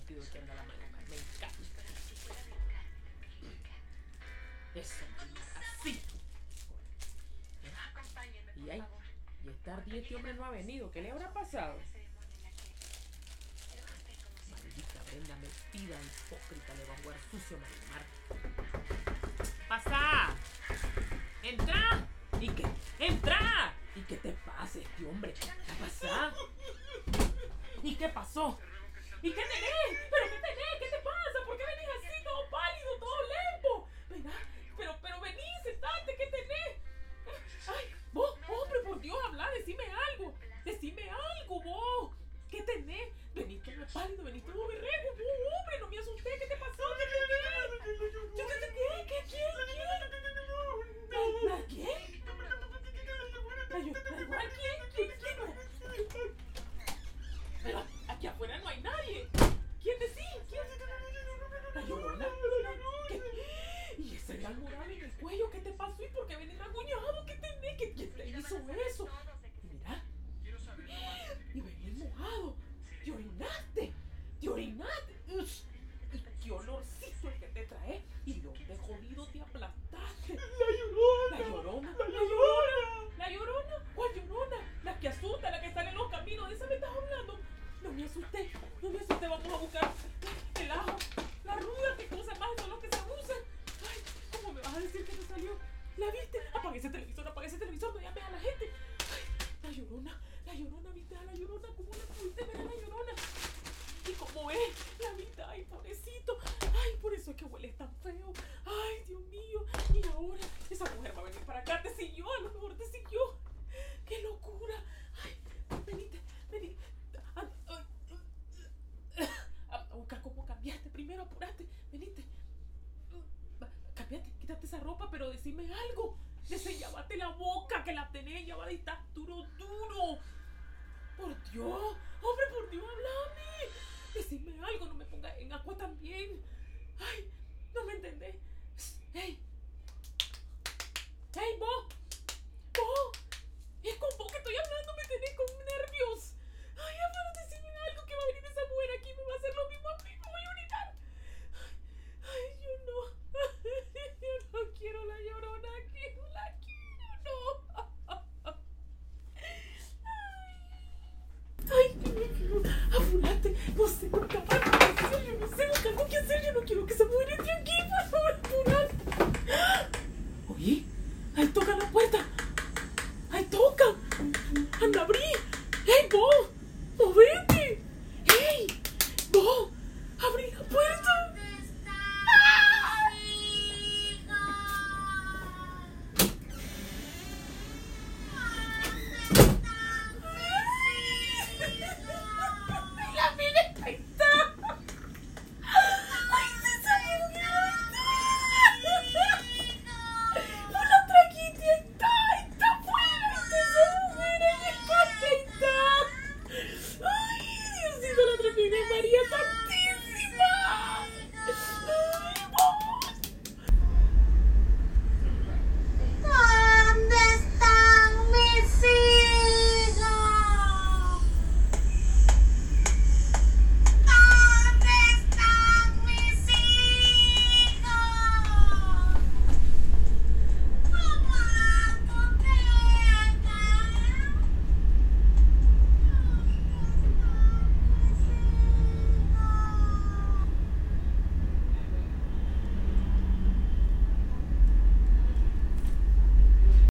vestido que anda la mano. Me encanta. Eso, así. Y ahí, y esta ardiente este hombre no ha venido. ¿Qué le habrá pasado? Maldita Brenda metida, hipócrita, le va a jugar sucio a Marimar. ¡Pasa! ¡Entra! ¿Y qué? ¡Entra! ¿Y qué te pasa este hombre? ¿Qué pasa? ¿Y qué pasó? ¿Y qué tenés? Asusté. No me asusté. Vamos a buscar el ajo. La ruda. ¿Qué cosa más son los que se abusan? Ay, ¿cómo me vas a decir que te salió? ¿La viste? Apague ese televisor, apague ese televisor. No llames a la gente. Ay, la llorona. La llorona, ¿viste a la llorona? ¿Cómo la pudiste ver a la llorona? ¿Y cómo es? La vida, ay, pobrecito. Ay, por eso es que huele tan feo. Ay, Dios mío. Y ahora esa mujer va a venir para acá. Te siguió, a lo mejor te siguió. ¡Qué locura! Ay, venite, venite. A, ay, a- a buscar cómo Primero, apurate. Venite. Va, Cambiate, quítate esa ropa, pero decime algo. Desenllávate la boca, que la tenés ya va y estás duro, duro.